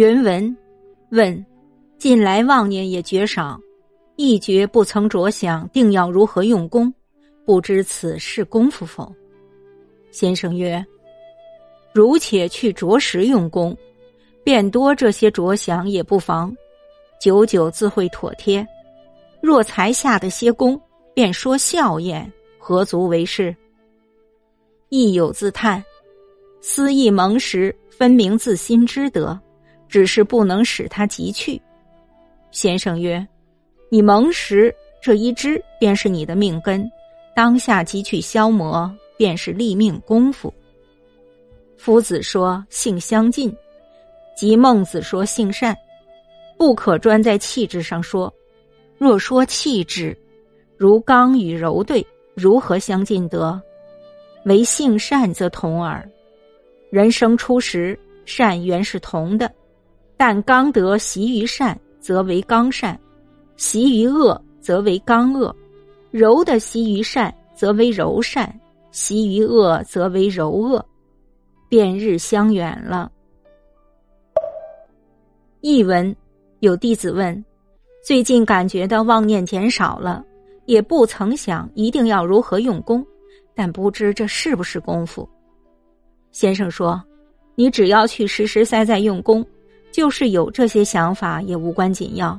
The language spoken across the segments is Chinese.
原文问：近来妄念也绝少，一觉不曾着想定要如何用功，不知此是功夫否？先生曰：如且去着实用功，便多这些着想也不妨，久久自会妥帖。若才下的些功，便说笑焉，何足为是？亦有自叹：思意蒙时，分明自心之德。只是不能使他急去。先生曰：“你蒙时这一支便是你的命根，当下即去消磨，便是立命功夫。”夫子说性相近，即孟子说性善，不可专在气质上说。若说气质，如刚与柔对，如何相近得？唯性善则同耳。人生初时，善原是同的。但刚得习于善，则为刚善；习于恶，则为刚恶；柔的习于善，则为柔善；习于恶，则为柔恶，便日相远了。译文：有弟子问：最近感觉到妄念减少了，也不曾想一定要如何用功，但不知这是不是功夫？先生说：你只要去实实在在用功。就是有这些想法也无关紧要，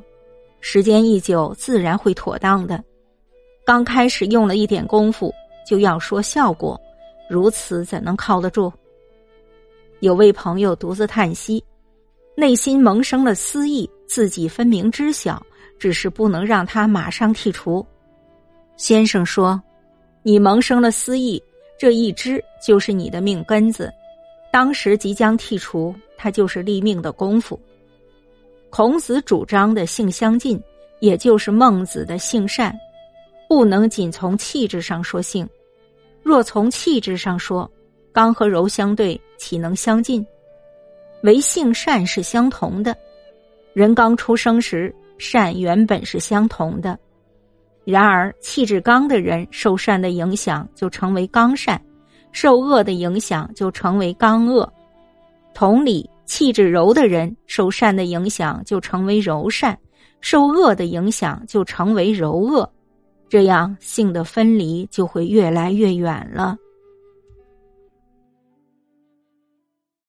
时间一久自然会妥当的。刚开始用了一点功夫就要说效果，如此怎能靠得住？有位朋友独自叹息，内心萌生了私意，自己分明知晓，只是不能让他马上剔除。先生说：“你萌生了私意，这一支就是你的命根子，当时即将剔除。”它就是立命的功夫。孔子主张的性相近，也就是孟子的性善，不能仅从气质上说性。若从气质上说，刚和柔相对，岂能相近？唯性善是相同的。人刚出生时，善原本是相同的。然而气质刚的人，受善的影响就成为刚善，受恶的影响就成为刚恶。同理。气质柔的人，受善的影响就成为柔善，受恶的影响就成为柔恶，这样性的分离就会越来越远了。